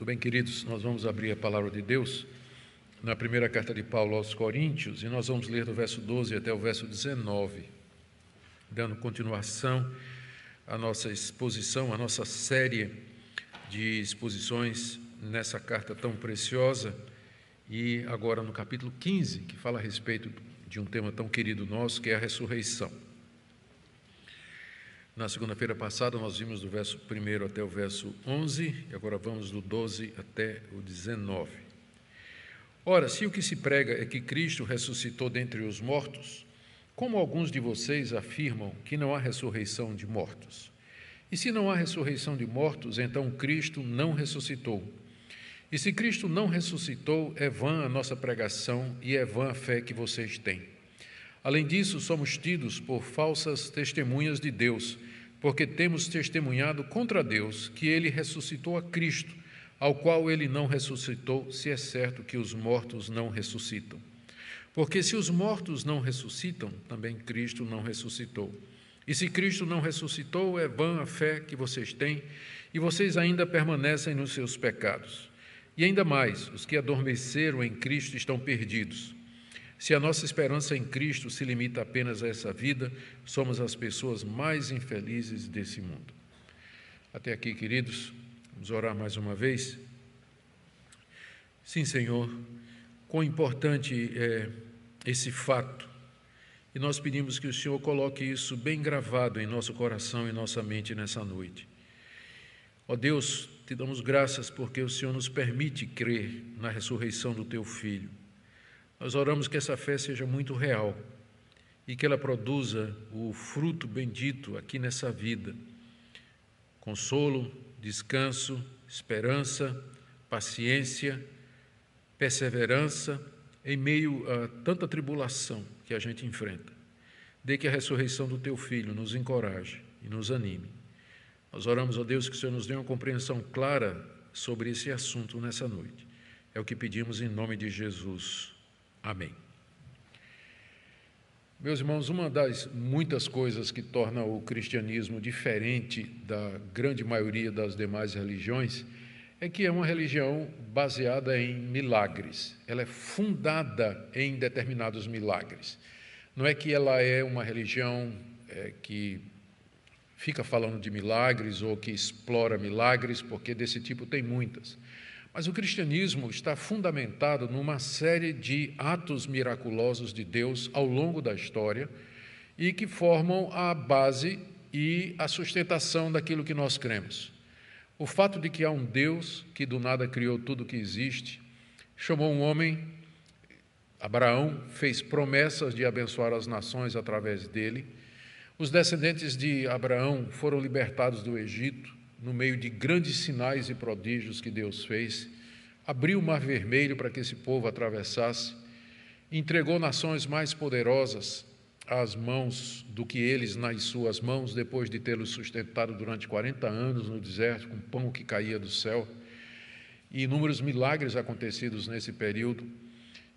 Muito bem, queridos, nós vamos abrir a palavra de Deus na primeira carta de Paulo aos Coríntios e nós vamos ler do verso 12 até o verso 19, dando continuação à nossa exposição, à nossa série de exposições nessa carta tão preciosa e agora no capítulo 15, que fala a respeito de um tema tão querido nosso, que é a ressurreição. Na segunda-feira passada, nós vimos do verso 1 até o verso 11, e agora vamos do 12 até o 19. Ora, se o que se prega é que Cristo ressuscitou dentre os mortos, como alguns de vocês afirmam que não há ressurreição de mortos? E se não há ressurreição de mortos, então Cristo não ressuscitou. E se Cristo não ressuscitou, é vã a nossa pregação e é vã a fé que vocês têm. Além disso, somos tidos por falsas testemunhas de Deus, porque temos testemunhado contra Deus que ele ressuscitou a Cristo, ao qual ele não ressuscitou, se é certo que os mortos não ressuscitam. Porque se os mortos não ressuscitam, também Cristo não ressuscitou. E se Cristo não ressuscitou, é vã a fé que vocês têm, e vocês ainda permanecem nos seus pecados. E ainda mais, os que adormeceram em Cristo estão perdidos. Se a nossa esperança em Cristo se limita apenas a essa vida, somos as pessoas mais infelizes desse mundo. Até aqui, queridos, vamos orar mais uma vez. Sim, Senhor, quão importante é esse fato. E nós pedimos que o Senhor coloque isso bem gravado em nosso coração e nossa mente nessa noite. Ó Deus, te damos graças porque o Senhor nos permite crer na ressurreição do teu filho. Nós oramos que essa fé seja muito real e que ela produza o fruto bendito aqui nessa vida: consolo, descanso, esperança, paciência, perseverança em meio a tanta tribulação que a gente enfrenta. Dê que a ressurreição do teu filho nos encoraje e nos anime. Nós oramos a Deus que o Senhor nos dê uma compreensão clara sobre esse assunto nessa noite. É o que pedimos em nome de Jesus. Amém. Meus irmãos, uma das muitas coisas que torna o cristianismo diferente da grande maioria das demais religiões é que é uma religião baseada em milagres. Ela é fundada em determinados milagres. Não é que ela é uma religião é, que fica falando de milagres ou que explora milagres, porque desse tipo tem muitas. Mas o cristianismo está fundamentado numa série de atos miraculosos de Deus ao longo da história e que formam a base e a sustentação daquilo que nós cremos. O fato de que há um Deus que do nada criou tudo que existe, chamou um homem, Abraão, fez promessas de abençoar as nações através dele. Os descendentes de Abraão foram libertados do Egito, no meio de grandes sinais e prodígios que Deus fez, abriu o Mar Vermelho para que esse povo atravessasse, entregou nações mais poderosas às mãos do que eles nas suas mãos, depois de tê-los sustentado durante 40 anos no deserto, com pão que caía do céu, e inúmeros milagres acontecidos nesse período.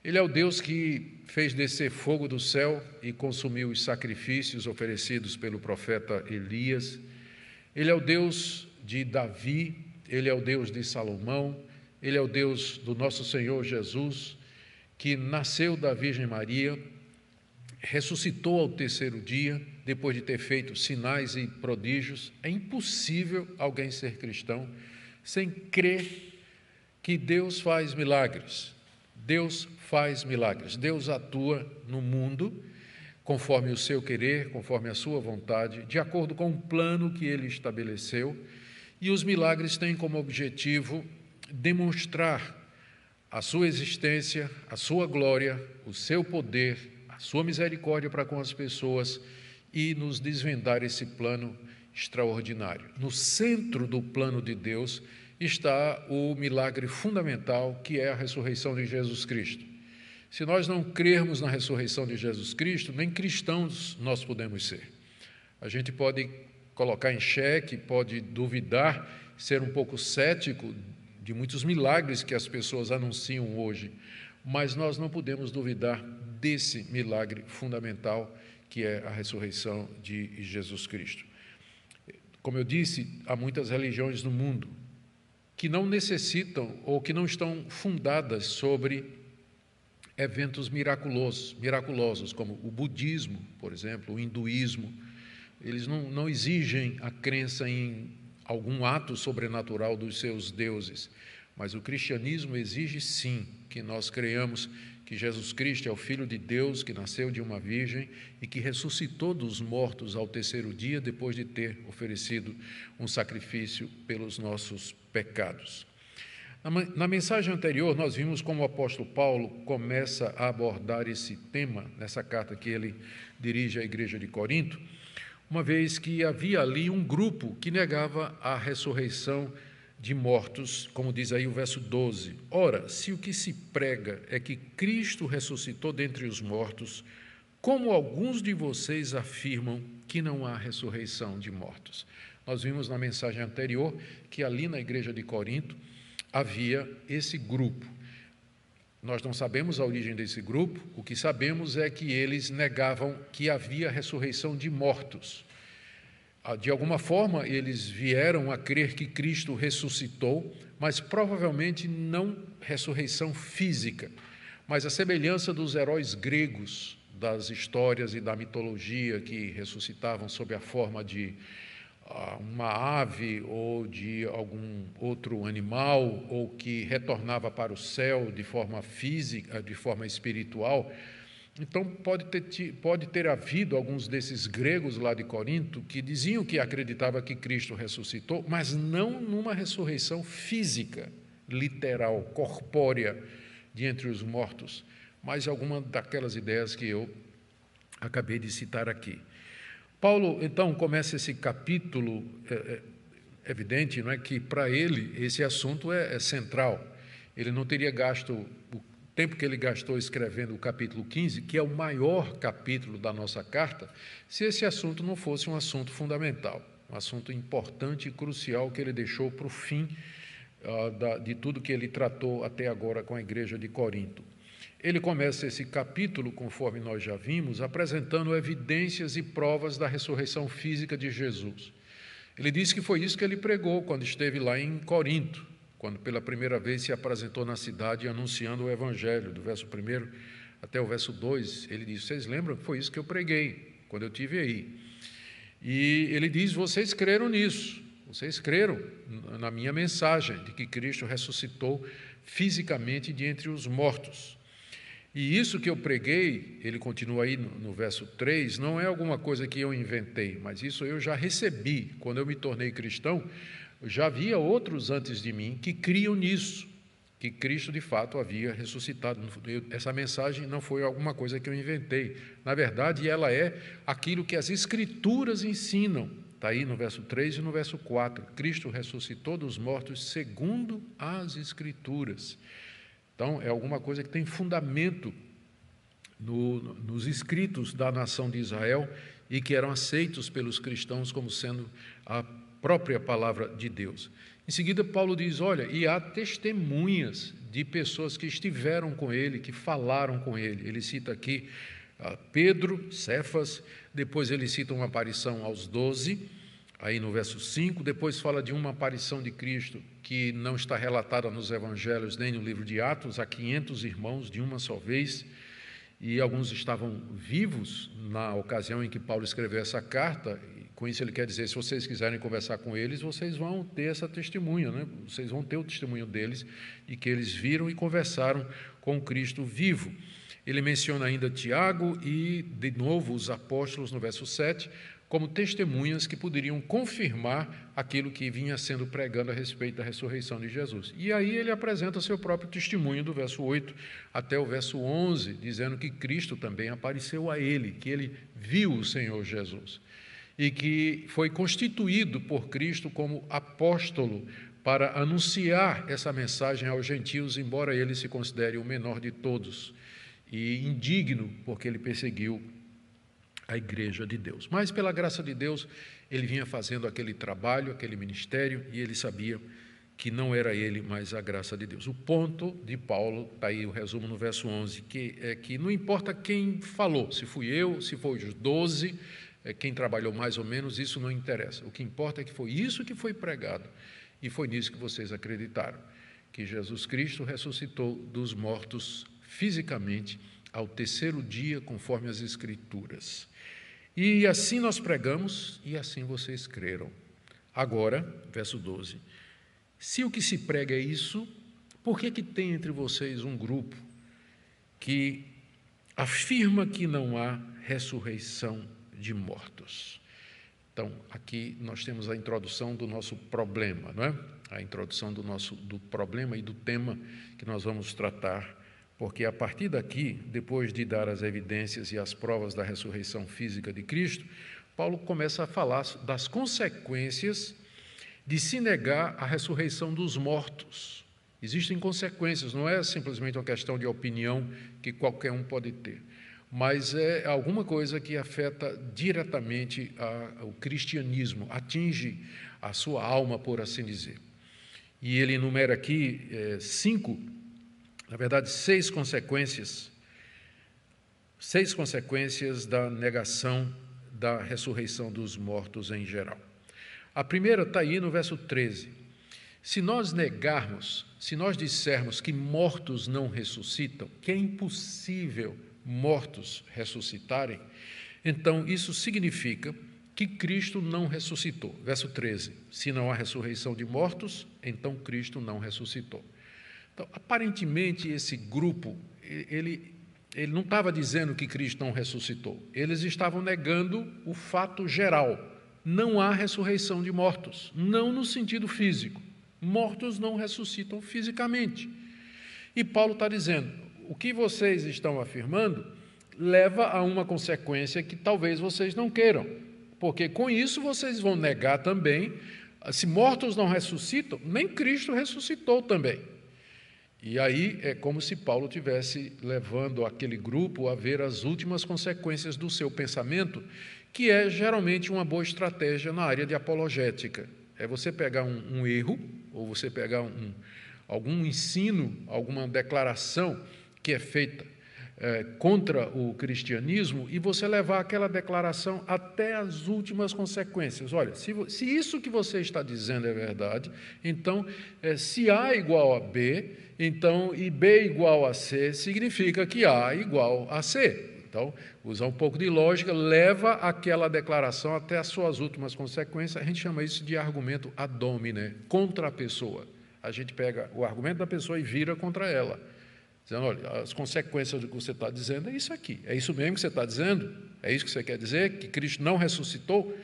Ele é o Deus que fez descer fogo do céu e consumiu os sacrifícios oferecidos pelo profeta Elias. Ele é o Deus de Davi, ele é o Deus de Salomão, ele é o Deus do nosso Senhor Jesus, que nasceu da Virgem Maria, ressuscitou ao terceiro dia, depois de ter feito sinais e prodígios. É impossível alguém ser cristão sem crer que Deus faz milagres. Deus faz milagres. Deus atua no mundo conforme o seu querer, conforme a sua vontade, de acordo com o plano que ele estabeleceu e os milagres têm como objetivo demonstrar a sua existência, a sua glória, o seu poder, a sua misericórdia para com as pessoas e nos desvendar esse plano extraordinário. No centro do plano de Deus está o milagre fundamental que é a ressurreição de Jesus Cristo. Se nós não crermos na ressurreição de Jesus Cristo, nem cristãos nós podemos ser. A gente pode colocar em xeque, pode duvidar, ser um pouco cético de muitos milagres que as pessoas anunciam hoje, mas nós não podemos duvidar desse milagre fundamental que é a ressurreição de Jesus Cristo. Como eu disse, há muitas religiões no mundo que não necessitam ou que não estão fundadas sobre eventos miraculosos, miraculosos como o budismo, por exemplo, o hinduísmo. Eles não, não exigem a crença em algum ato sobrenatural dos seus deuses, mas o cristianismo exige sim que nós creiamos que Jesus Cristo é o Filho de Deus que nasceu de uma virgem e que ressuscitou dos mortos ao terceiro dia, depois de ter oferecido um sacrifício pelos nossos pecados. Na mensagem anterior, nós vimos como o apóstolo Paulo começa a abordar esse tema, nessa carta que ele dirige à igreja de Corinto, uma vez que havia ali um grupo que negava a ressurreição de mortos, como diz aí o verso 12. Ora, se o que se prega é que Cristo ressuscitou dentre os mortos, como alguns de vocês afirmam que não há ressurreição de mortos? Nós vimos na mensagem anterior que ali na igreja de Corinto havia esse grupo. Nós não sabemos a origem desse grupo, o que sabemos é que eles negavam que havia ressurreição de mortos. Ah, de alguma forma, eles vieram a crer que Cristo ressuscitou, mas provavelmente não ressurreição física, mas a semelhança dos heróis gregos, das histórias e da mitologia que ressuscitavam sob a forma de uma ave ou de algum outro animal, ou que retornava para o céu de forma física, de forma espiritual. Então, pode ter, pode ter havido alguns desses gregos lá de Corinto que diziam que acreditava que Cristo ressuscitou, mas não numa ressurreição física, literal, corpórea, de entre os mortos, mas alguma daquelas ideias que eu acabei de citar aqui. Paulo, então, começa esse capítulo, é, é, evidente, não é que para ele esse assunto é, é central. Ele não teria gasto o tempo que ele gastou escrevendo o capítulo 15, que é o maior capítulo da nossa carta, se esse assunto não fosse um assunto fundamental, um assunto importante e crucial que ele deixou para o fim uh, da, de tudo que ele tratou até agora com a igreja de Corinto. Ele começa esse capítulo, conforme nós já vimos, apresentando evidências e provas da ressurreição física de Jesus. Ele diz que foi isso que ele pregou quando esteve lá em Corinto quando pela primeira vez se apresentou na cidade anunciando o Evangelho, do verso 1 até o verso 2, ele diz: Vocês lembram foi isso que eu preguei quando eu tive aí? E ele diz: Vocês creram nisso, vocês creram na minha mensagem de que Cristo ressuscitou fisicamente de entre os mortos. E isso que eu preguei, ele continua aí no, no, verso 3, não é alguma coisa que eu inventei, mas isso eu já recebi quando eu me tornei cristão já havia outros antes de mim que criam nisso, que Cristo de fato havia ressuscitado. Essa mensagem não foi alguma coisa que eu inventei. Na verdade, ela é aquilo que as Escrituras ensinam. Está aí no verso 3 e no verso 4. Cristo ressuscitou dos mortos segundo as Escrituras. Então, é alguma coisa que tem fundamento no, nos escritos da nação de Israel e que eram aceitos pelos cristãos como sendo a própria palavra de Deus. Em seguida, Paulo diz: Olha, e há testemunhas de pessoas que estiveram com ele, que falaram com ele. Ele cita aqui uh, Pedro, Cefas, depois ele cita uma aparição aos doze, aí no verso 5, depois fala de uma aparição de Cristo que não está relatada nos evangelhos nem no livro de Atos, a 500 irmãos de uma só vez e alguns estavam vivos na ocasião em que Paulo escreveu essa carta, com isso, ele quer dizer: se vocês quiserem conversar com eles, vocês vão ter essa testemunha, né? vocês vão ter o testemunho deles de que eles viram e conversaram com Cristo vivo. Ele menciona ainda Tiago e, de novo, os apóstolos no verso 7, como testemunhas que poderiam confirmar aquilo que vinha sendo pregando a respeito da ressurreição de Jesus. E aí ele apresenta seu próprio testemunho do verso 8 até o verso 11, dizendo que Cristo também apareceu a ele, que ele viu o Senhor Jesus e que foi constituído por Cristo como apóstolo para anunciar essa mensagem aos gentios, embora ele se considere o menor de todos e indigno, porque ele perseguiu a igreja de Deus. Mas pela graça de Deus, ele vinha fazendo aquele trabalho, aquele ministério, e ele sabia que não era ele, mas a graça de Deus. O ponto de Paulo, está aí o resumo no verso 11, que é que não importa quem falou, se fui eu, se foi os doze, é, quem trabalhou mais ou menos, isso não interessa. O que importa é que foi isso que foi pregado E foi nisso que vocês acreditaram, que Jesus Cristo ressuscitou dos mortos fisicamente ao terceiro dia, conforme as Escrituras. E assim nós pregamos e assim vocês creram. Agora, verso 12. Se o que se prega é isso, por que, que tem entre vocês um grupo que afirma que não há ressurreição de mortos? Então, aqui nós temos a introdução do nosso problema, não é? A introdução do nosso do problema e do tema que nós vamos tratar, porque a partir daqui, depois de dar as evidências e as provas da ressurreição física de Cristo, Paulo começa a falar das consequências de se negar a ressurreição dos mortos. Existem consequências, não é simplesmente uma questão de opinião que qualquer um pode ter mas é alguma coisa que afeta diretamente a, o cristianismo, atinge a sua alma, por assim dizer. E ele enumera aqui é, cinco, na verdade, seis consequências, seis consequências da negação da ressurreição dos mortos em geral. A primeira está aí no verso 13. Se nós negarmos, se nós dissermos que mortos não ressuscitam, que é impossível mortos ressuscitarem, então isso significa que Cristo não ressuscitou. Verso 13: Se não há ressurreição de mortos, então Cristo não ressuscitou. Então, aparentemente, esse grupo, ele, ele não estava dizendo que Cristo não ressuscitou, eles estavam negando o fato geral. Não há ressurreição de mortos, não no sentido físico. Mortos não ressuscitam fisicamente. E Paulo está dizendo: o que vocês estão afirmando leva a uma consequência que talvez vocês não queiram, porque com isso vocês vão negar também, se mortos não ressuscitam, nem Cristo ressuscitou também. E aí é como se Paulo tivesse levando aquele grupo a ver as últimas consequências do seu pensamento, que é geralmente uma boa estratégia na área de apologética. É você pegar um, um erro, ou você pegar um, algum ensino, alguma declaração que é feita é, contra o cristianismo e você levar aquela declaração até as últimas consequências. Olha, se, se isso que você está dizendo é verdade, então, é, se A igual a B, então, e B igual a C, significa que A igual a C. Então, usar um pouco de lógica, leva aquela declaração até as suas últimas consequências. A gente chama isso de argumento ad hominem, contra a pessoa. A gente pega o argumento da pessoa e vira contra ela. Dizendo, olha, as consequências do que você está dizendo é isso aqui. É isso mesmo que você está dizendo? É isso que você quer dizer? Que Cristo não ressuscitou?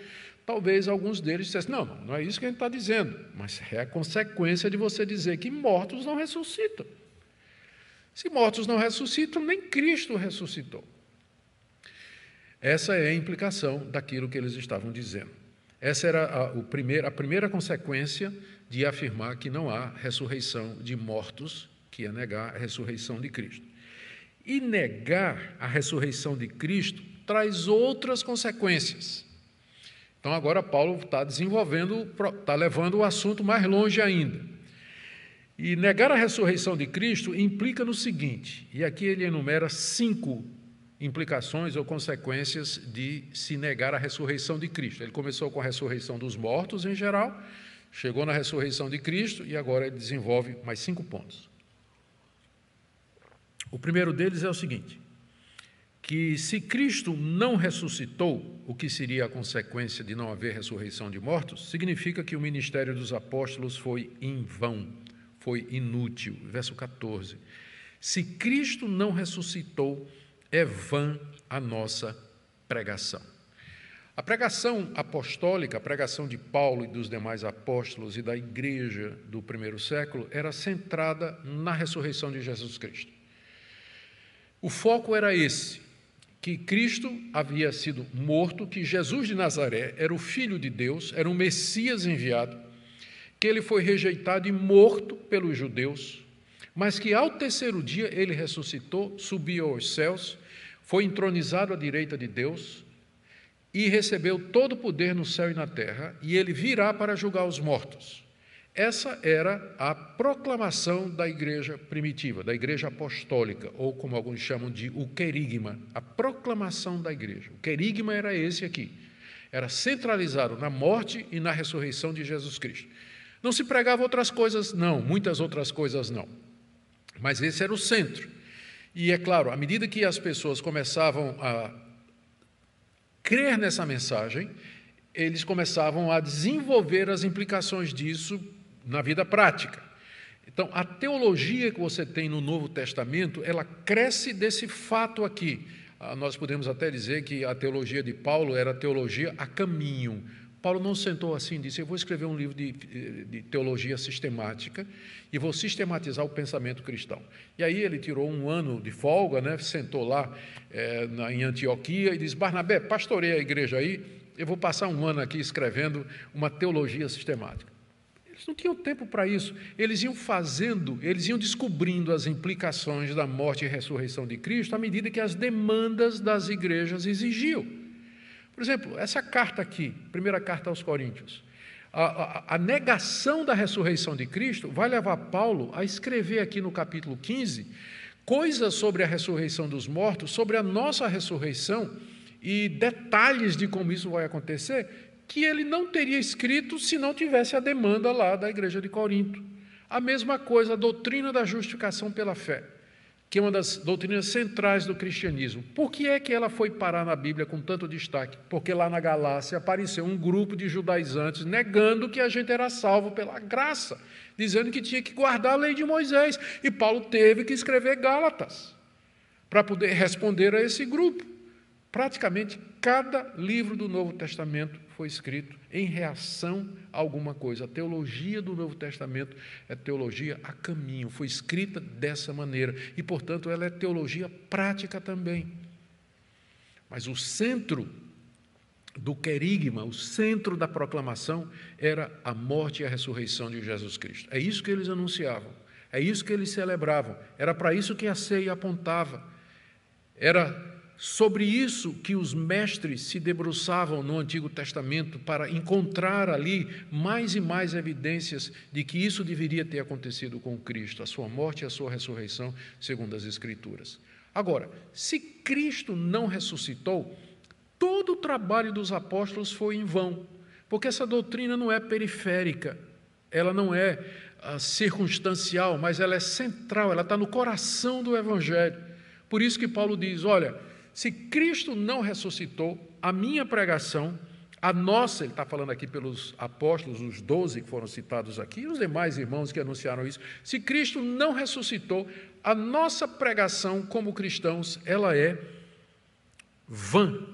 Talvez alguns deles dissessem, não, não, é isso que a gente está dizendo, mas é a consequência de você dizer que mortos não ressuscitam. Se mortos não ressuscitam, nem Cristo ressuscitou. Essa é a implicação daquilo que eles estavam dizendo. Essa era a, a, primeir, a primeira consequência de afirmar que não há ressurreição de mortos que é negar a ressurreição de Cristo. E negar a ressurreição de Cristo traz outras consequências. Então, agora Paulo está desenvolvendo, está levando o assunto mais longe ainda. E negar a ressurreição de Cristo implica no seguinte, e aqui ele enumera cinco implicações ou consequências de se negar a ressurreição de Cristo. Ele começou com a ressurreição dos mortos em geral, chegou na ressurreição de Cristo e agora ele desenvolve mais cinco pontos. O primeiro deles é o seguinte: que se Cristo não ressuscitou, o que seria a consequência de não haver ressurreição de mortos, significa que o ministério dos apóstolos foi em vão, foi inútil. Verso 14. Se Cristo não ressuscitou, é vã a nossa pregação. A pregação apostólica, a pregação de Paulo e dos demais apóstolos e da igreja do primeiro século era centrada na ressurreição de Jesus Cristo. O foco era esse: que Cristo havia sido morto, que Jesus de Nazaré era o Filho de Deus, era o Messias enviado, que ele foi rejeitado e morto pelos judeus, mas que ao terceiro dia ele ressuscitou, subiu aos céus, foi entronizado à direita de Deus e recebeu todo o poder no céu e na terra, e ele virá para julgar os mortos. Essa era a proclamação da igreja primitiva, da igreja apostólica, ou como alguns chamam de o querigma, a proclamação da igreja. O querigma era esse aqui. Era centralizado na morte e na ressurreição de Jesus Cristo. Não se pregava outras coisas, não, muitas outras coisas não. Mas esse era o centro. E é claro, à medida que as pessoas começavam a crer nessa mensagem, eles começavam a desenvolver as implicações disso na vida prática. Então, a teologia que você tem no Novo Testamento, ela cresce desse fato aqui. Ah, nós podemos até dizer que a teologia de Paulo era teologia a caminho. Paulo não sentou assim e disse: Eu vou escrever um livro de, de, teologia sistemática e vou sistematizar o pensamento cristão. E aí ele tirou um ano de folga, né, sentou lá é, na, em Antioquia e disse: Barnabé, pastoreia a igreja aí, eu vou passar um ano aqui escrevendo uma teologia sistemática. Eles não tinham tempo para isso. Eles iam fazendo, eles iam descobrindo as implicações da morte e ressurreição de Cristo à medida que as demandas das igrejas exigiam. Por exemplo, essa carta aqui, primeira carta aos Coríntios, a, a, a, negação da ressurreição de Cristo vai levar Paulo a escrever aqui no capítulo 15 coisas sobre a ressurreição dos mortos, sobre a nossa ressurreição e detalhes de como isso vai acontecer, que ele não teria escrito se não tivesse a demanda lá da igreja de Corinto. A mesma coisa, a doutrina da justificação pela fé, que é uma das doutrinas centrais do cristianismo. Por que é que ela foi parar na Bíblia com tanto destaque? Porque lá na Galácia apareceu um grupo de judaizantes negando que a gente era salvo pela graça, dizendo que tinha que guardar a lei de Moisés. E Paulo teve que escrever Gálatas para poder responder a esse grupo. Praticamente cada livro do Novo Testamento foi escrito em reação a alguma coisa. A teologia do Novo Testamento é teologia a caminho, foi escrita dessa maneira e, portanto, ela é teologia prática também. Mas o centro do querigma, o centro da proclamação era a morte e a ressurreição de Jesus Cristo. É isso que eles anunciavam, é isso que eles celebravam, era para isso que a ceia apontava. Era sobre isso que os mestres se debruçavam no Antigo Testamento para encontrar ali mais e mais evidências de que isso deveria ter acontecido com Cristo, a sua morte e a sua ressurreição, segundo as Escrituras. Agora, se Cristo não ressuscitou, todo o trabalho dos apóstolos foi em vão, porque essa doutrina não é periférica, ela não é uh, circunstancial, mas ela é central, ela está no coração do Evangelho. Por isso que Paulo diz: olha se Cristo não ressuscitou, a minha pregação, a nossa, ele está falando aqui pelos apóstolos, os doze que foram citados aqui, e os demais irmãos que anunciaram isso, se Cristo não ressuscitou, a nossa pregação como cristãos, ela é vã.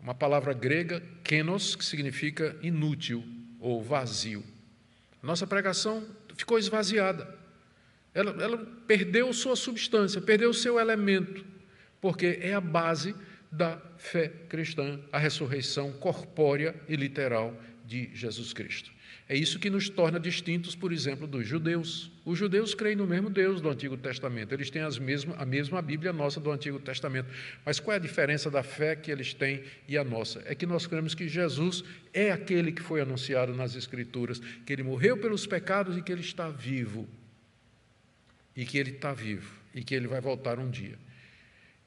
Uma palavra grega, kenos, que significa inútil ou vazio. Nossa pregação ficou esvaziada. Ela, ela perdeu sua substância, perdeu seu elemento porque é a base da fé cristã, a ressurreição corpórea e literal de Jesus Cristo. É isso que nos torna distintos, por exemplo, dos judeus. Os judeus creem no mesmo Deus do Antigo Testamento, eles têm mesmas, a mesma Bíblia nossa do Antigo Testamento. Mas qual é a diferença da fé que eles têm e a nossa? É que nós cremos que Jesus é aquele que foi anunciado nas Escrituras, que ele morreu pelos pecados e que ele está vivo. E que ele está vivo e que ele vai voltar um dia.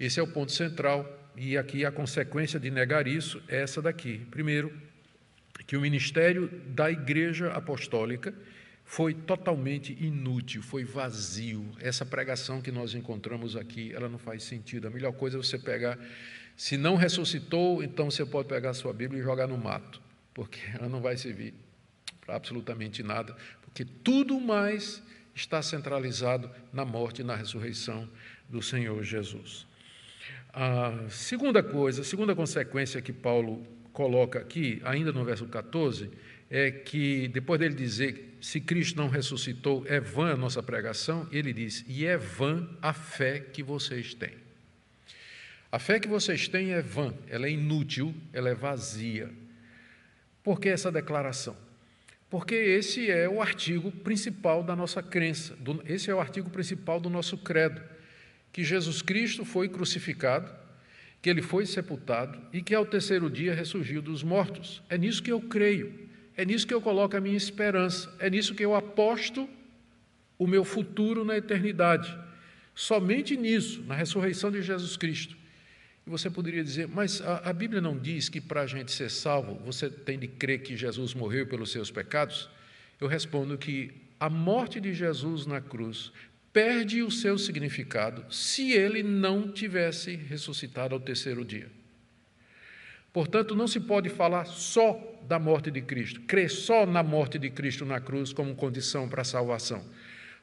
Esse é o ponto central, e aqui a consequência de negar isso é essa daqui. Primeiro, que o ministério da Igreja Apostólica foi totalmente inútil, foi vazio. Essa pregação que nós encontramos aqui, ela não faz sentido. A melhor coisa é você pegar, se não ressuscitou, então você pode pegar a sua Bíblia e jogar no mato, porque ela não vai servir para absolutamente nada, porque tudo mais está centralizado na morte e na ressurreição do Senhor Jesus. A segunda coisa, a segunda consequência que Paulo coloca aqui, ainda no verso 14, é que depois dele dizer se Cristo não ressuscitou, é vã a nossa pregação, ele diz: e é vã a fé que vocês têm. A fé que vocês têm é vã, ela é inútil, ela é vazia. Por que essa declaração? Porque esse é o artigo principal da nossa crença, esse é o artigo principal do nosso credo que Jesus Cristo foi crucificado, que ele foi sepultado e que ao terceiro dia ressurgiu dos mortos. É nisso que eu creio, é nisso que eu coloco a minha esperança, é nisso que eu aposto o meu futuro na eternidade. Somente nisso, na ressurreição de Jesus Cristo. E você poderia dizer, mas a, a Bíblia não diz que para a gente ser salvo, você tem de crer que Jesus morreu pelos seus pecados? Eu respondo que a morte de Jesus na cruz perde o seu significado se ele não tivesse ressuscitado ao terceiro dia. Portanto, não se pode falar só da morte de Cristo, crer só na morte de Cristo na cruz como condição para a salvação.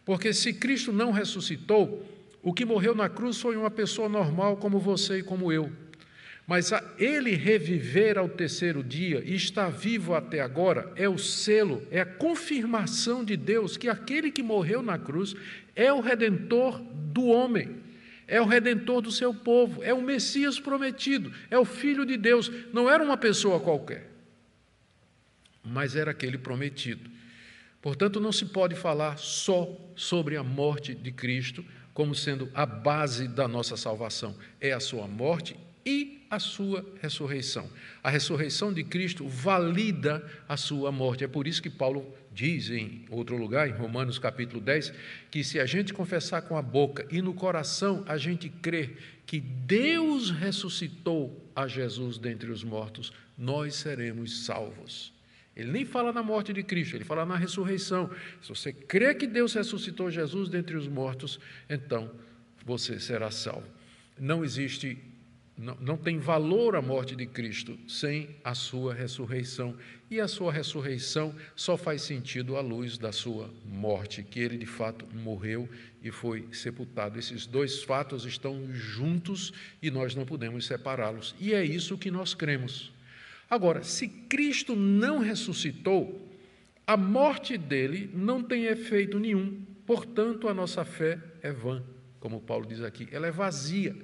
Porque se Cristo não ressuscitou, o que morreu na cruz foi uma pessoa normal como você e como eu. Mas ele reviver ao terceiro dia e estar vivo até agora é o selo, é a confirmação de Deus que aquele que morreu na cruz é o redentor do homem, é o redentor do seu povo, é o Messias prometido, é o Filho de Deus. Não era uma pessoa qualquer, mas era aquele prometido. Portanto, não se pode falar só sobre a morte de Cristo como sendo a base da nossa salvação. É a sua morte e a sua ressurreição. A ressurreição de Cristo valida a sua morte. É por isso que Paulo diz em outro lugar, em Romanos capítulo 10, que se a gente confessar com a boca e no coração a gente crer que Deus ressuscitou a Jesus dentre os mortos, nós seremos salvos. Ele nem fala na morte de Cristo, ele fala na ressurreição. Se você crê que Deus ressuscitou Jesus dentre os mortos, então você será salvo. Não existe não, não tem valor a morte de Cristo sem a sua ressurreição. E a sua ressurreição só faz sentido à luz da sua morte, que ele de fato morreu e foi sepultado. Esses dois fatos estão juntos e nós não podemos separá-los. E é isso que nós cremos. Agora, se Cristo não ressuscitou, a morte dele não tem efeito nenhum, portanto, a nossa fé é vã, como Paulo diz aqui, ela é vazia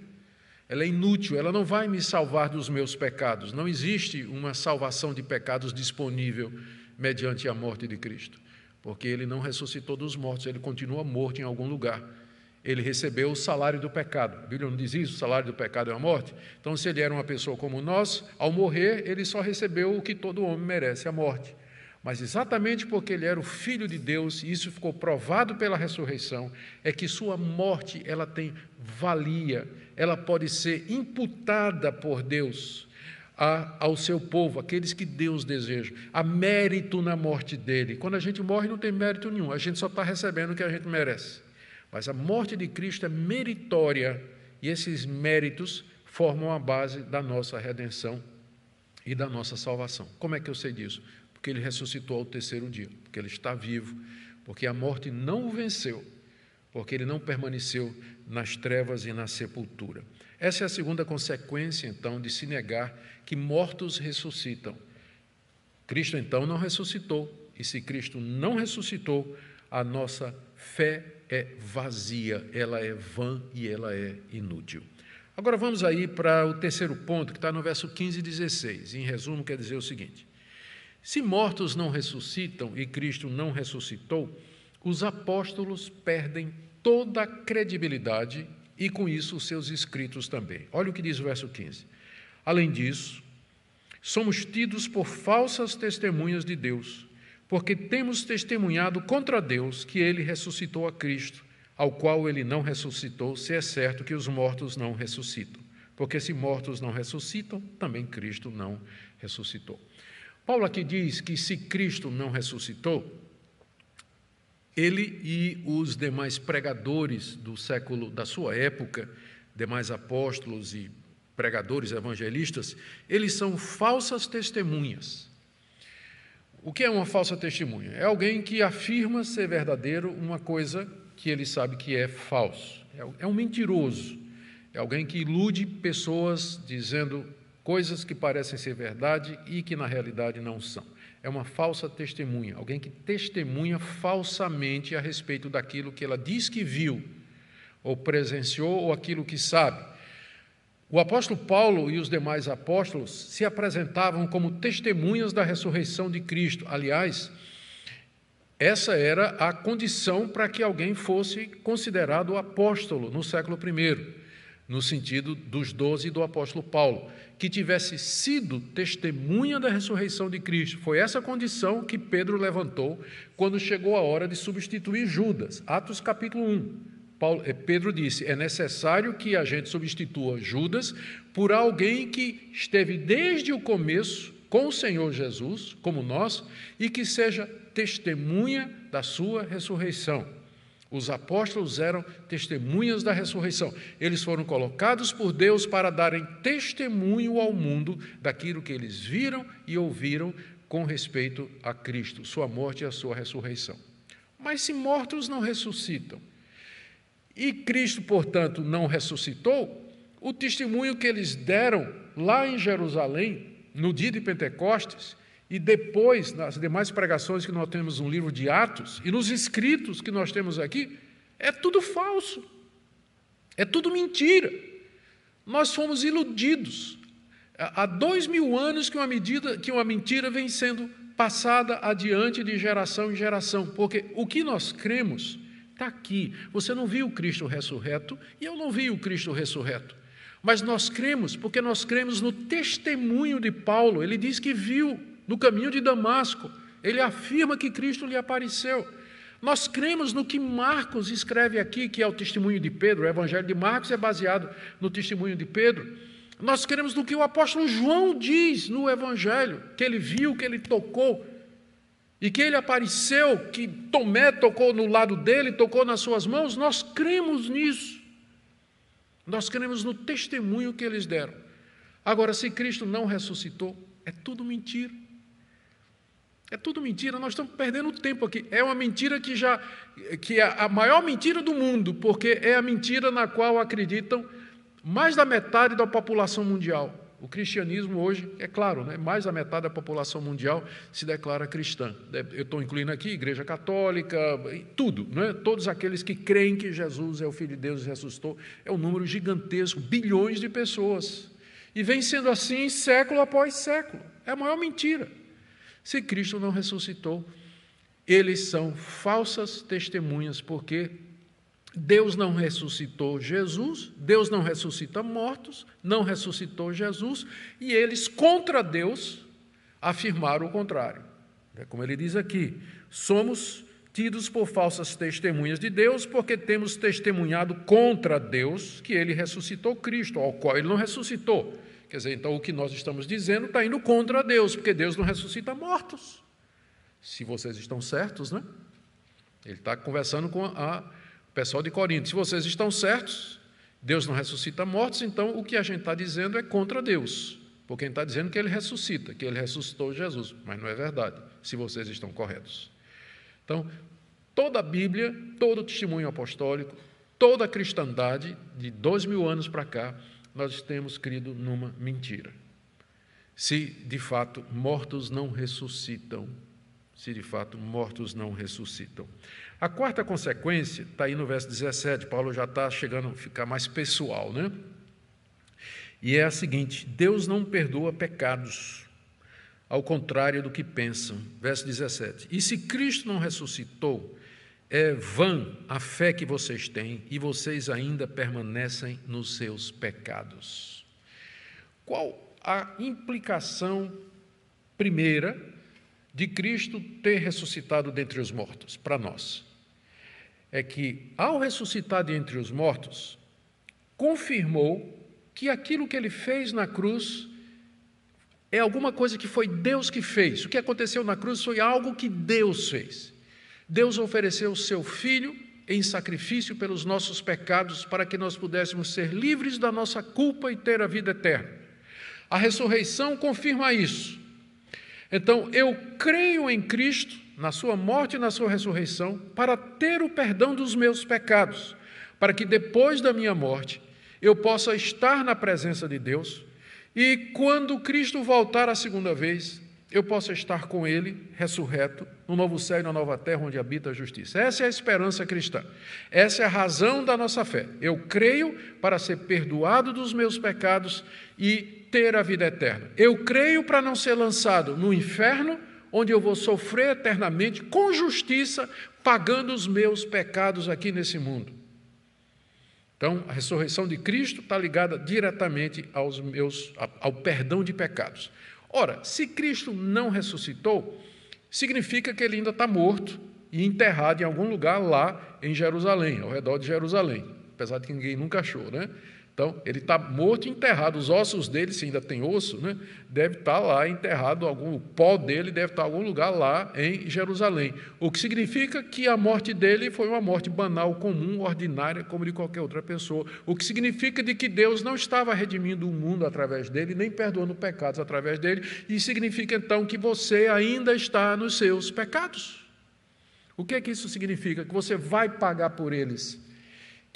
ela é inútil, ela não vai me salvar dos meus pecados. Não existe uma salvação de pecados disponível mediante a morte de Cristo, porque ele não ressuscitou dos mortos, ele continua morto em algum lugar. Ele recebeu o salário do pecado. A Bíblia não diz isso, o salário do pecado é a morte. Então, se ele era uma pessoa como nós, ao morrer, ele só recebeu o que todo homem merece, a morte. Mas exatamente porque ele era o filho de Deus, e isso ficou provado pela ressurreição, é que sua morte ela tem valia, ela pode ser imputada por Deus a, ao seu povo, aqueles que Deus deseja. Há mérito na morte dele. Quando a gente morre, não tem mérito nenhum, a gente só está recebendo o que a gente merece. Mas a morte de Cristo é meritória e esses méritos formam a base da nossa redenção e da nossa salvação. Como é que eu sei disso? Porque ele ressuscitou ao terceiro dia, porque ele está vivo, porque a morte não o venceu, porque ele não permaneceu nas trevas e na sepultura. Essa é a segunda consequência, então, de se negar que mortos ressuscitam. Cristo, então, não ressuscitou, e se Cristo não ressuscitou, a nossa fé é vazia, ela é vã e ela é inútil. Agora vamos aí para o terceiro ponto, que está no verso 15 e 16. Em resumo, quer dizer o seguinte: se mortos não ressuscitam e Cristo não ressuscitou, os apóstolos perdem toda a credibilidade e, com isso, os seus escritos também. Olha o que diz o verso 15. Além disso, somos tidos por falsas testemunhas de Deus, porque temos testemunhado contra Deus que ele ressuscitou a Cristo, ao qual ele não ressuscitou, se é certo que os mortos não ressuscitam. Porque se mortos não ressuscitam, também Cristo não ressuscitou. Paulo aqui diz que se Cristo não ressuscitou, ele e os demais pregadores do século da sua época, demais apóstolos e pregadores evangelistas, eles são falsas testemunhas. O que é uma falsa testemunha? É alguém que afirma ser verdadeiro uma coisa que ele sabe que é falso. É, é um mentiroso. É alguém que ilude pessoas dizendo coisas que parecem ser verdade e que na realidade não são é uma falsa testemunha, alguém que testemunha falsamente a respeito daquilo que ela diz que viu, ou presenciou, ou aquilo que sabe. O apóstolo Paulo e os demais apóstolos se apresentavam como testemunhas da ressurreição de Cristo. Aliás, essa era a condição para que alguém fosse considerado apóstolo no século I, no sentido dos doze do apóstolo Paulo que tivesse sido testemunha da ressurreição de Cristo. Foi essa condição que Pedro levantou quando chegou a hora de substituir Judas. Atos capítulo 1. Paulo, eh, Pedro disse: é necessário que a gente substitua Judas por alguém que esteve desde o começo com o Senhor Jesus, como nós, e que seja testemunha da sua ressurreição. Os apóstolos eram testemunhas da ressurreição. Eles foram colocados por Deus para darem testemunho ao mundo daquilo que eles viram e ouviram com respeito a Cristo, sua morte e a sua ressurreição. Mas se mortos não ressuscitam, e Cristo, portanto, não ressuscitou, o testemunho que eles deram lá em Jerusalém, no dia de Pentecostes, e depois, nas demais pregações que nós temos no livro de Atos, e nos escritos que nós temos aqui, é tudo falso, é tudo mentira. Nós fomos iludidos. Há dois mil anos que uma, medida, que uma mentira vem sendo passada adiante de geração em geração, porque o que nós cremos está aqui. Você não viu o Cristo ressurreto e eu não vi o Cristo ressurreto. Mas nós cremos, porque nós cremos no testemunho de Paulo. Ele diz que viu no caminho de Damasco. Ele afirma que Cristo lhe apareceu. Nós cremos no que Marcos escreve aqui, que é o testemunho de Pedro. O Evangelho de Marcos é baseado no testemunho de Pedro. Nós cremos no que o apóstolo João diz no Evangelho, que ele viu, que ele tocou, e que ele apareceu, que Tomé tocou no lado dele, tocou nas suas mãos. Nós cremos nisso. Nós cremos no testemunho que eles deram. Agora, se Cristo não ressuscitou, é tudo mentira. É tudo mentira, nós estamos perdendo tempo aqui. É uma mentira que já que é a maior mentira do mundo, porque é a mentira na qual acreditam mais da metade da população mundial. O cristianismo hoje, é claro, né, mais da metade da população mundial se declara cristã. Eu estou incluindo aqui Igreja Católica, tudo, né, todos aqueles que creem que Jesus é o Filho de Deus e ressuscitou. É um número gigantesco, bilhões de pessoas. E vem sendo assim século após século. É a maior mentira. Se Cristo não ressuscitou, eles são falsas testemunhas, porque Deus não ressuscitou Jesus, Deus não ressuscita mortos, não ressuscitou Jesus, e eles, contra Deus, afirmaram o contrário. É como ele diz aqui: somos tidos por falsas testemunhas de Deus, porque temos testemunhado contra Deus que ele ressuscitou Cristo, ao qual ele não ressuscitou. Quer dizer, então o que nós estamos dizendo está indo contra Deus, porque Deus não ressuscita mortos. Se vocês estão certos, né? Ele está conversando com a pessoal de Corinto, se vocês estão certos, Deus não ressuscita mortos, então o que a gente está dizendo é contra Deus, porque a gente está dizendo que ele ressuscita, que ele ressuscitou Jesus, mas não é verdade, se vocês estão corretos. Então, toda a Bíblia, todo o testemunho apostólico, toda a cristandade, de dois mil anos para cá, nós temos crido numa mentira. Se de fato mortos não ressuscitam, se de fato mortos não ressuscitam. A quarta consequência está aí no verso 17, Paulo já está chegando a ficar mais pessoal, né? E é a seguinte: Deus não perdoa pecados, ao contrário do que pensam. Verso 17: E se Cristo não ressuscitou, é vã a fé que vocês têm e vocês ainda permanecem nos seus pecados. Qual a implicação primeira de Cristo ter ressuscitado dentre os mortos para nós? é que, ao ressuscitar de entre os mortos, confirmou que aquilo que ele fez na cruz é alguma coisa que foi Deus que fez. O que aconteceu na cruz foi algo que Deus fez. Deus ofereceu o seu filho em sacrifício pelos nossos pecados para que nós pudéssemos ser livres da nossa culpa e ter a vida eterna. A ressurreição confirma isso. Então, eu creio em Cristo na sua morte e na sua ressurreição, para ter o perdão dos meus pecados, para que depois da minha morte eu possa estar na presença de Deus e quando Cristo voltar a segunda vez, eu possa estar com Ele, ressurreto, no novo céu e na nova terra onde habita a justiça. Essa é a esperança cristã. Essa é a razão da nossa fé. Eu creio para ser perdoado dos meus pecados e ter a vida eterna. Eu creio para não ser lançado no inferno onde eu vou sofrer eternamente com justiça, pagando os meus pecados aqui nesse mundo. Então, a ressurreição de Cristo está ligada diretamente aos meus, ao perdão de pecados. Ora, se Cristo não ressuscitou, significa que ele ainda está morto e enterrado em algum lugar lá em Jerusalém, ao redor de Jerusalém, apesar de que ninguém nunca achou, né? Então, ele está morto e enterrado. Os ossos dele, se ainda tem osso, né, deve estar tá lá enterrado, algum, o pó dele deve estar tá em algum lugar lá em Jerusalém. O que significa que a morte dele foi uma morte banal, comum, ordinária, como de qualquer outra pessoa. O que significa de que Deus não estava redimindo o mundo através dele, nem perdoando pecados através dele. E significa então que você ainda está nos seus pecados. O que é que isso significa? Que você vai pagar por eles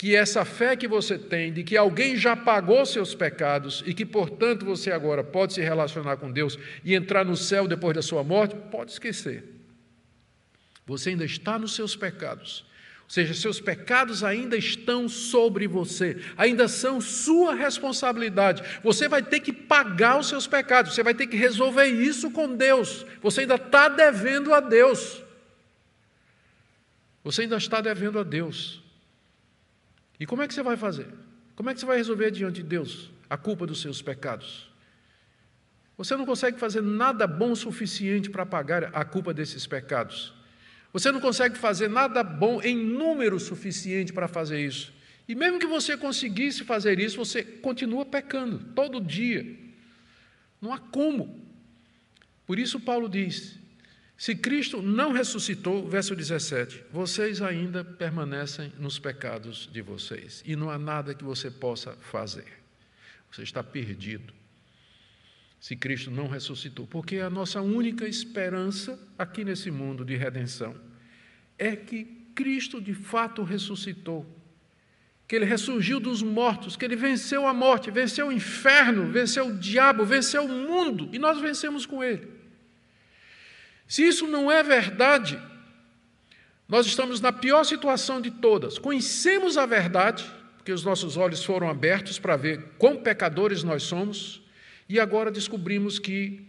que essa fé que você tem de que alguém já pagou seus pecados e que, portanto, você agora pode se relacionar com Deus e entrar no céu depois da sua morte, pode esquecer. Você ainda está nos seus pecados. Ou seja, seus pecados ainda estão sobre você, ainda são sua responsabilidade. Você vai ter que pagar os seus pecados, você vai ter que resolver isso com Deus. Você ainda está devendo a Deus. Você ainda está devendo a Deus. E como é que você vai fazer? Como é que você vai resolver diante de Deus a culpa dos seus pecados? Você não consegue fazer nada bom o suficiente para pagar a culpa desses pecados. Você não consegue fazer nada bom em número suficiente para fazer isso. E mesmo que você conseguisse fazer isso, você continua pecando todo dia. Não há como. Por isso, Paulo diz: se Cristo não ressuscitou, verso 17, vocês ainda permanecem nos pecados de vocês e não há nada que você possa fazer. Você está perdido. Se Cristo não ressuscitou, porque a nossa única esperança aqui nesse mundo de redenção é que Cristo de fato ressuscitou, que ele ressurgiu dos mortos, que ele venceu a morte, venceu o inferno, venceu o diabo, venceu o mundo e nós vencemos com ele. Se isso não é verdade, nós estamos na pior situação de todas. Conhecemos a verdade, porque os nossos olhos foram abertos para ver quão pecadores nós somos, e agora descobrimos que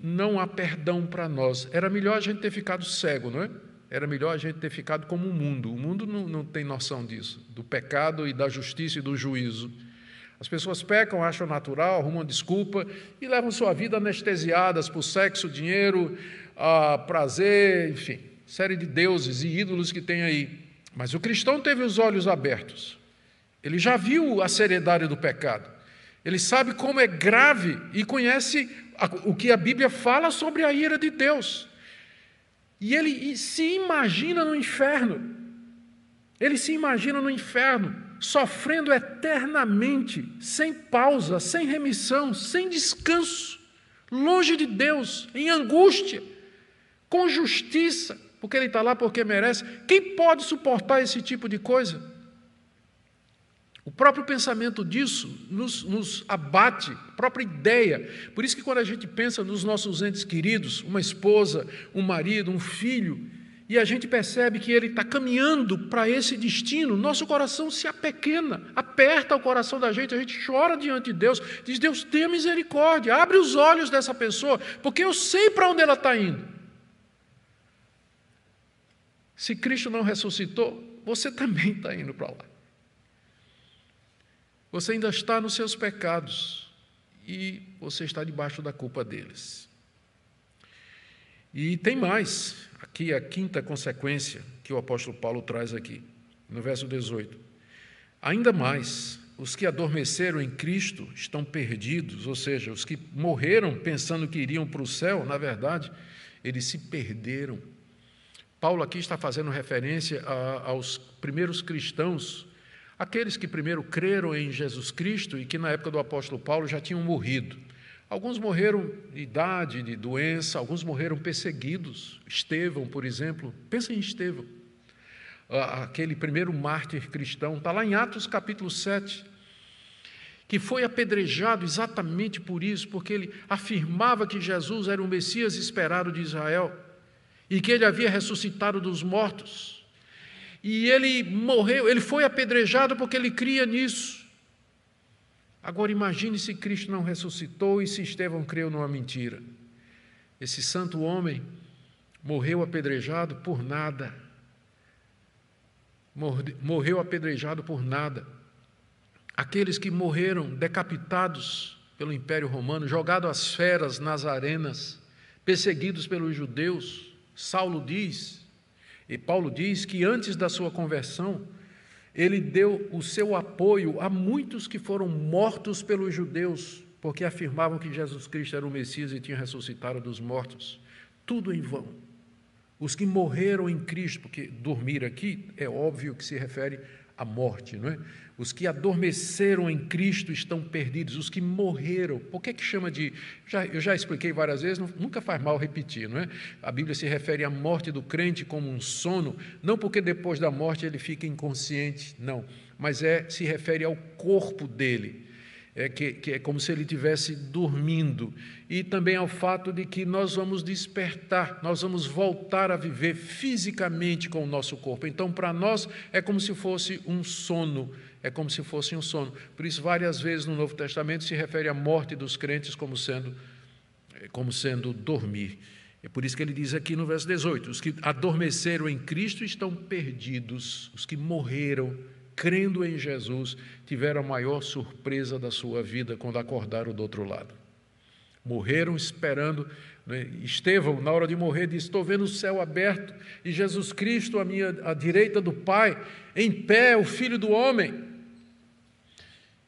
não há perdão para nós. Era melhor a gente ter ficado cego, não é? Era melhor a gente ter ficado como o mundo. O mundo não, não tem noção disso, do pecado e da justiça e do juízo. As pessoas pecam, acham natural, arrumam desculpa e levam sua vida anestesiadas por sexo, dinheiro, ah, prazer, enfim, série de deuses e ídolos que tem aí. Mas o cristão teve os olhos abertos. Ele já viu a seriedade do pecado. Ele sabe como é grave e conhece o que a Bíblia fala sobre a ira de Deus. E ele se imagina no inferno. Ele se imagina no inferno sofrendo eternamente, sem pausa, sem remissão, sem descanso, longe de Deus, em angústia, com justiça, porque ele está lá porque merece. Quem pode suportar esse tipo de coisa? O próprio pensamento disso nos, nos, abate, a própria ideia. Por isso que quando a gente pensa nos nossos entes queridos, uma esposa, um marido, um filho, e a gente percebe que ele está caminhando para esse destino, nosso coração se apequena, aperta o coração da gente, a gente chora diante de Deus, diz: Deus, tenha misericórdia, abre os olhos dessa pessoa, porque eu sei para onde ela está indo. Se Cristo não ressuscitou, você também está indo para lá. Você ainda está nos seus pecados e você está debaixo da culpa deles. E tem mais, aqui a quinta consequência que o apóstolo Paulo traz aqui, no verso 18. Ainda mais, os que adormeceram em Cristo estão perdidos, ou seja, os que morreram pensando que iriam para o céu, na verdade, eles se perderam. Paulo aqui está fazendo referência a, aos primeiros cristãos, aqueles que primeiro creram em Jesus Cristo e que na época do apóstolo Paulo já tinham morrido. Alguns morreram de idade, de doença, alguns morreram perseguidos. Estevão, por exemplo, pensa em Estevão, aquele primeiro mártir cristão, está lá em Atos capítulo 7, que foi apedrejado exatamente por isso, porque ele afirmava que Jesus era o Messias esperado de Israel e que ele havia ressuscitado dos mortos. E ele morreu, ele foi apedrejado porque ele cria nisso. Agora imagine se Cristo não ressuscitou e se Estevão creu numa mentira. Esse santo homem morreu apedrejado por nada. Morreu apedrejado por nada. Aqueles que morreram decapitados pelo Império Romano, jogados às feras nas arenas, perseguidos pelos judeus, Saulo diz, e Paulo diz que antes da sua conversão, ele deu o seu apoio a muitos que foram mortos pelos judeus, porque afirmavam que Jesus Cristo era o Messias e tinha ressuscitado dos mortos. Tudo em vão. Os que morreram em Cristo, porque dormir aqui é óbvio que se refere à morte, não é? Os que adormeceram em Cristo estão perdidos, os que morreram. Por que, que chama de. Já, eu já expliquei várias vezes, não, nunca faz mal repetir, não é? A Bíblia se refere à morte do crente como um sono, não porque depois da morte ele fica inconsciente, não, mas é se refere ao corpo dele é, que, que é como se ele estivesse dormindo, e também ao fato de que nós vamos despertar, nós vamos voltar a viver fisicamente com o nosso corpo. Então, para nós, é como se fosse um sono, é como se fosse um sono. Por isso, várias vezes no Novo Testamento se refere à morte dos crentes como sendo, como sendo dormir. É por isso que ele diz aqui no verso 18: os que adormeceram em Cristo estão perdidos, os que morreram crendo em Jesus, tiveram a maior surpresa da sua vida quando acordaram do outro lado. Morreram esperando. Né? Estevão, na hora de morrer, disse: Estou vendo o céu aberto e Jesus Cristo à minha à direita do Pai, em pé, o Filho do Homem.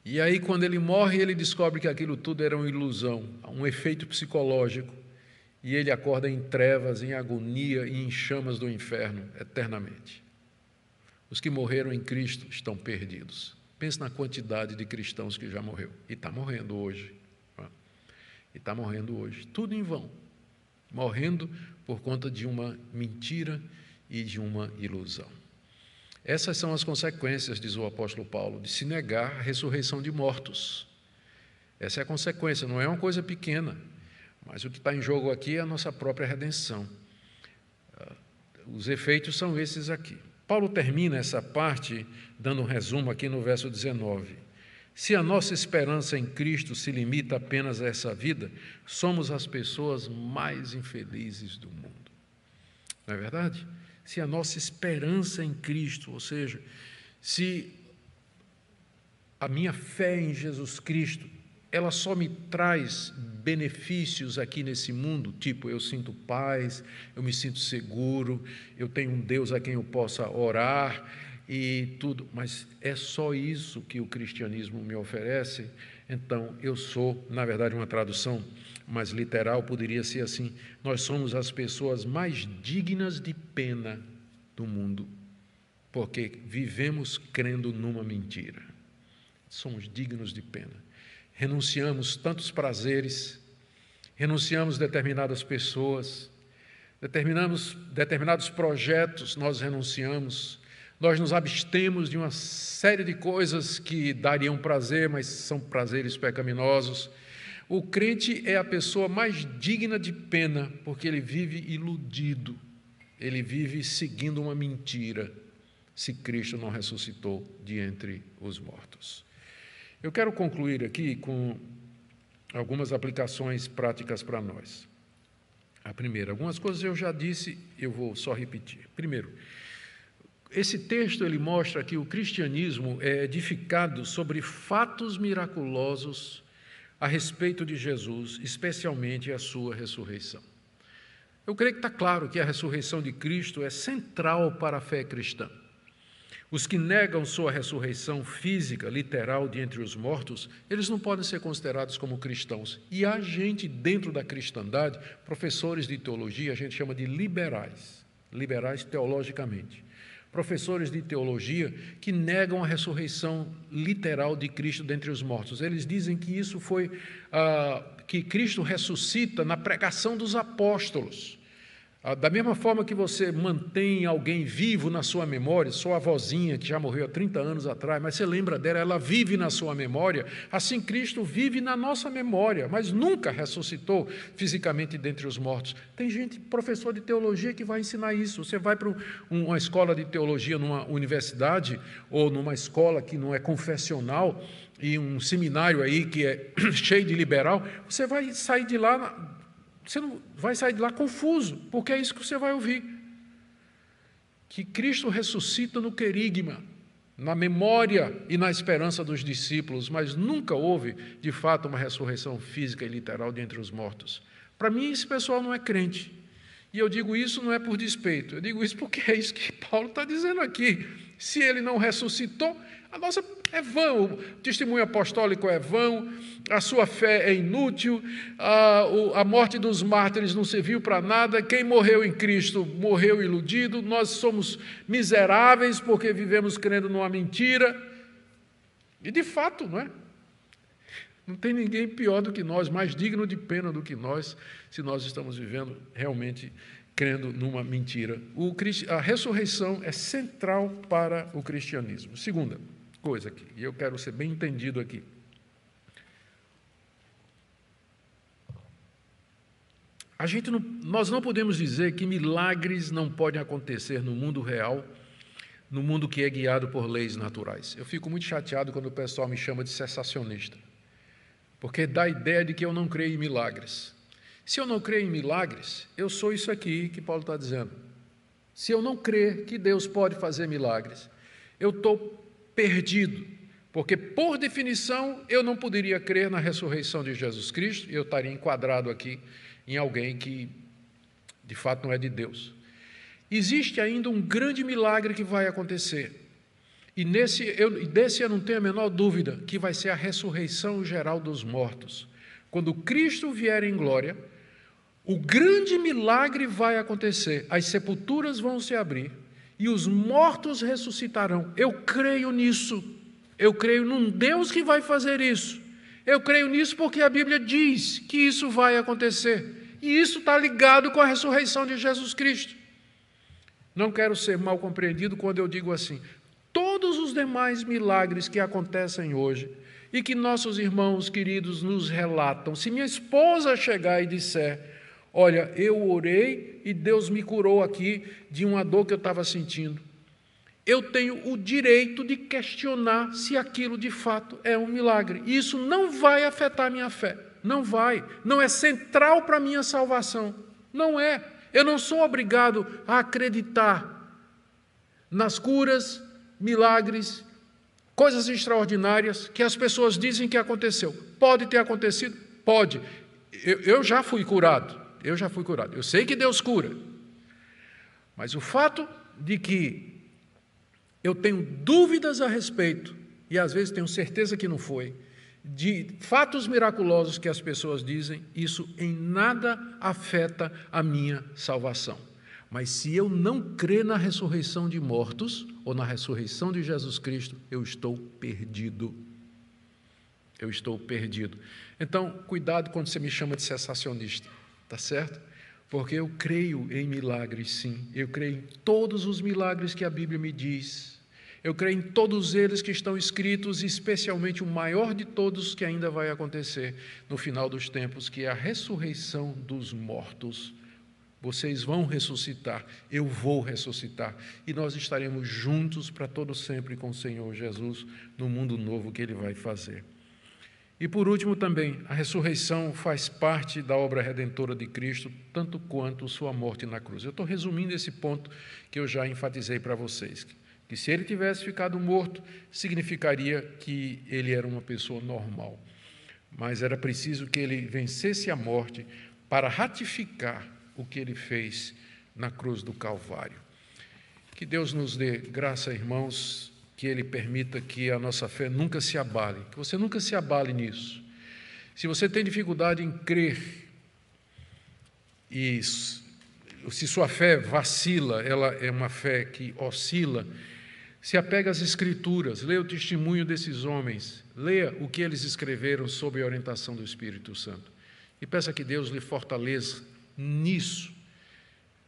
E aí, quando ele morre, ele descobre que aquilo tudo era uma ilusão, um efeito psicológico. E ele acorda em trevas, em agonia e em chamas do inferno eternamente. Os que morreram em Cristo estão perdidos. Pense na quantidade de cristãos que já morreu. E está morrendo hoje. E está morrendo hoje. Tudo em vão. Morrendo por conta de uma mentira e de uma ilusão. Essas são as consequências, diz o apóstolo Paulo, de se negar a ressurreição de mortos. Essa é a consequência, não é uma coisa pequena, mas o que está em jogo aqui é a nossa própria redenção. Ah, os efeitos são esses aqui. Paulo termina essa parte dando um resumo aqui no verso 19. Se a nossa esperança em Cristo se limita apenas a essa vida, somos as pessoas mais infelizes do mundo. Não é verdade? Se a nossa esperança em Cristo, ou seja, se a minha fé em Jesus Cristo ela só me traz benefícios aqui nesse mundo, tipo eu sinto paz, eu me sinto seguro, eu tenho um Deus a quem eu possa orar e tudo, mas é só isso que o cristianismo me oferece. Então, eu sou, na verdade, uma tradução mais literal poderia ser assim: nós somos as pessoas mais dignas de pena do mundo, porque vivemos crendo numa mentira. Somos dignos de pena renunciamos tantos prazeres, renunciamos determinadas pessoas, determinamos determinados projetos, nós renunciamos, nós nos abstemos de uma série de coisas que dariam prazer, mas são prazeres pecaminosos. O crente é a pessoa mais digna de pena, porque ele vive iludido, ele vive seguindo uma mentira, se Cristo não ressuscitou de entre os mortos. Eu quero concluir aqui com algumas aplicações práticas para nós. A primeira, algumas coisas eu já disse, eu vou só repetir. Primeiro, esse texto ele mostra que o cristianismo é edificado sobre fatos miraculosos a respeito de Jesus, especialmente a sua ressurreição. Eu creio que está claro que a ressurreição de Cristo é central para a fé cristã. Os que negam sua ressurreição física, literal, de entre os mortos, eles não podem ser considerados como cristãos. E há gente dentro da cristandade, professores de teologia, a gente chama de liberais, liberais teologicamente. Professores de teologia que negam a ressurreição literal de Cristo dentre os mortos. Eles dizem que isso foi ah, que Cristo ressuscita na pregação dos apóstolos. Ah, da mesma forma que você mantém alguém vivo na sua memória, sua avózinha que já morreu há 30 anos atrás, mas você lembra dela, ela vive na sua memória, assim Cristo vive na nossa memória, mas nunca ressuscitou fisicamente dentre os mortos. Tem gente, professor de teologia, que vai ensinar isso. Você vai para uma escola de teologia numa universidade ou numa escola que não é confessional e um seminário aí que é cheio de liberal, você vai sair de lá você não vai sair de lá confuso, porque é isso que você vai ouvir. Que Cristo ressuscita no querigma, na memória e na esperança dos discípulos, mas nunca houve, de fato, uma ressurreição física e literal de entre os mortos. Para mim, esse pessoal não é crente. E eu digo isso não é por despeito, eu digo isso porque é isso que Paulo está dizendo aqui. Se ele não ressuscitou, a nossa é vão, o testemunho apostólico é vão, a sua fé é inútil, a, a morte dos mártires não serviu para nada, quem morreu em Cristo morreu iludido, nós somos miseráveis porque vivemos crendo numa mentira. E de fato, não é? Não tem ninguém pior do que nós, mais digno de pena do que nós, se nós estamos vivendo realmente crendo numa mentira. A ressurreição é central para o cristianismo. Segunda coisa aqui, e eu quero ser bem entendido aqui. A gente não, nós não podemos dizer que milagres não podem acontecer no mundo real, no mundo que é guiado por leis naturais. Eu fico muito chateado quando o pessoal me chama de sensacionista, porque dá a ideia de que eu não creio em milagres. Se eu não creio em milagres, eu sou isso aqui que Paulo está dizendo. Se eu não crer que Deus pode fazer milagres, eu estou perdido, porque por definição eu não poderia crer na ressurreição de Jesus Cristo, e eu estaria enquadrado aqui em alguém que de fato não é de Deus. Existe ainda um grande milagre que vai acontecer. E nesse, eu, desse eu não tenho a menor dúvida, que vai ser a ressurreição geral dos mortos. Quando Cristo vier em glória, o grande milagre vai acontecer, as sepulturas vão se abrir e os mortos ressuscitarão. Eu creio nisso. Eu creio num Deus que vai fazer isso. Eu creio nisso porque a Bíblia diz que isso vai acontecer. E isso está ligado com a ressurreição de Jesus Cristo. Não quero ser mal compreendido quando eu digo assim: todos os demais milagres que acontecem hoje e que nossos irmãos queridos nos relatam, se minha esposa chegar e disser, Olha, eu orei e Deus me curou aqui de uma dor que eu estava sentindo. Eu tenho o direito de questionar se aquilo de fato é um milagre. Isso não vai afetar minha fé. Não vai. Não é central para a minha salvação. Não é. Eu não sou obrigado a acreditar nas curas, milagres, coisas extraordinárias que as pessoas dizem que aconteceu. Pode ter acontecido? Pode. Eu já fui curado eu já fui curado. Eu sei que Deus cura. Mas o fato de que eu tenho dúvidas a respeito, e às vezes tenho certeza que não foi, de fatos miraculosos que as pessoas dizem, isso em nada afeta a minha salvação. Mas se eu não crer na ressurreição de mortos, ou na ressurreição de Jesus Cristo, eu estou perdido. Eu estou perdido. Então, cuidado quando você me chama de sensacionista. Tá certo? Porque eu creio em milagres, sim. Eu creio em todos os milagres que a Bíblia me diz. Eu creio em todos eles que estão escritos, especialmente o maior de todos que ainda vai acontecer no final dos tempos, que é a ressurreição dos mortos. Vocês vão ressuscitar, eu vou ressuscitar, e nós estaremos juntos para todo sempre com o Senhor Jesus no mundo novo que ele vai fazer. E por último também, a ressurreição faz parte da obra redentora de Cristo, tanto quanto sua morte na cruz. Eu estou resumindo esse ponto que eu já enfatizei para vocês. Que se ele tivesse ficado morto, significaria que ele era uma pessoa normal. Mas era preciso que ele vencesse a morte para ratificar o que ele fez na cruz do Calvário. Que Deus nos dê graça, irmãos, que Ele permita que a nossa fé nunca se abale, que você nunca se abale nisso. Se você tem dificuldade em crer, e se sua fé vacila, ela é uma fé que oscila, se apega às Escrituras, leia o testemunho desses homens, leia o que eles escreveram sob a orientação do Espírito Santo. E peça que Deus lhe fortaleça nisso,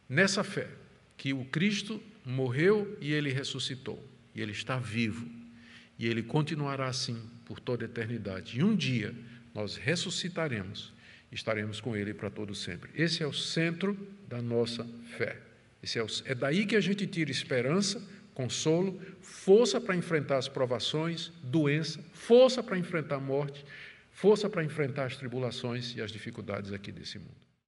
nessa fé, que o Cristo morreu e ele ressuscitou e Ele está vivo, e Ele continuará assim por toda a eternidade. E um dia nós ressuscitaremos, estaremos com Ele para todo sempre. Esse é o centro da nossa fé. Esse é, o, é daí que a gente tira esperança, consolo, força para enfrentar as provações, doença, força para enfrentar a morte, força para enfrentar as tribulações e as dificuldades aqui desse mundo.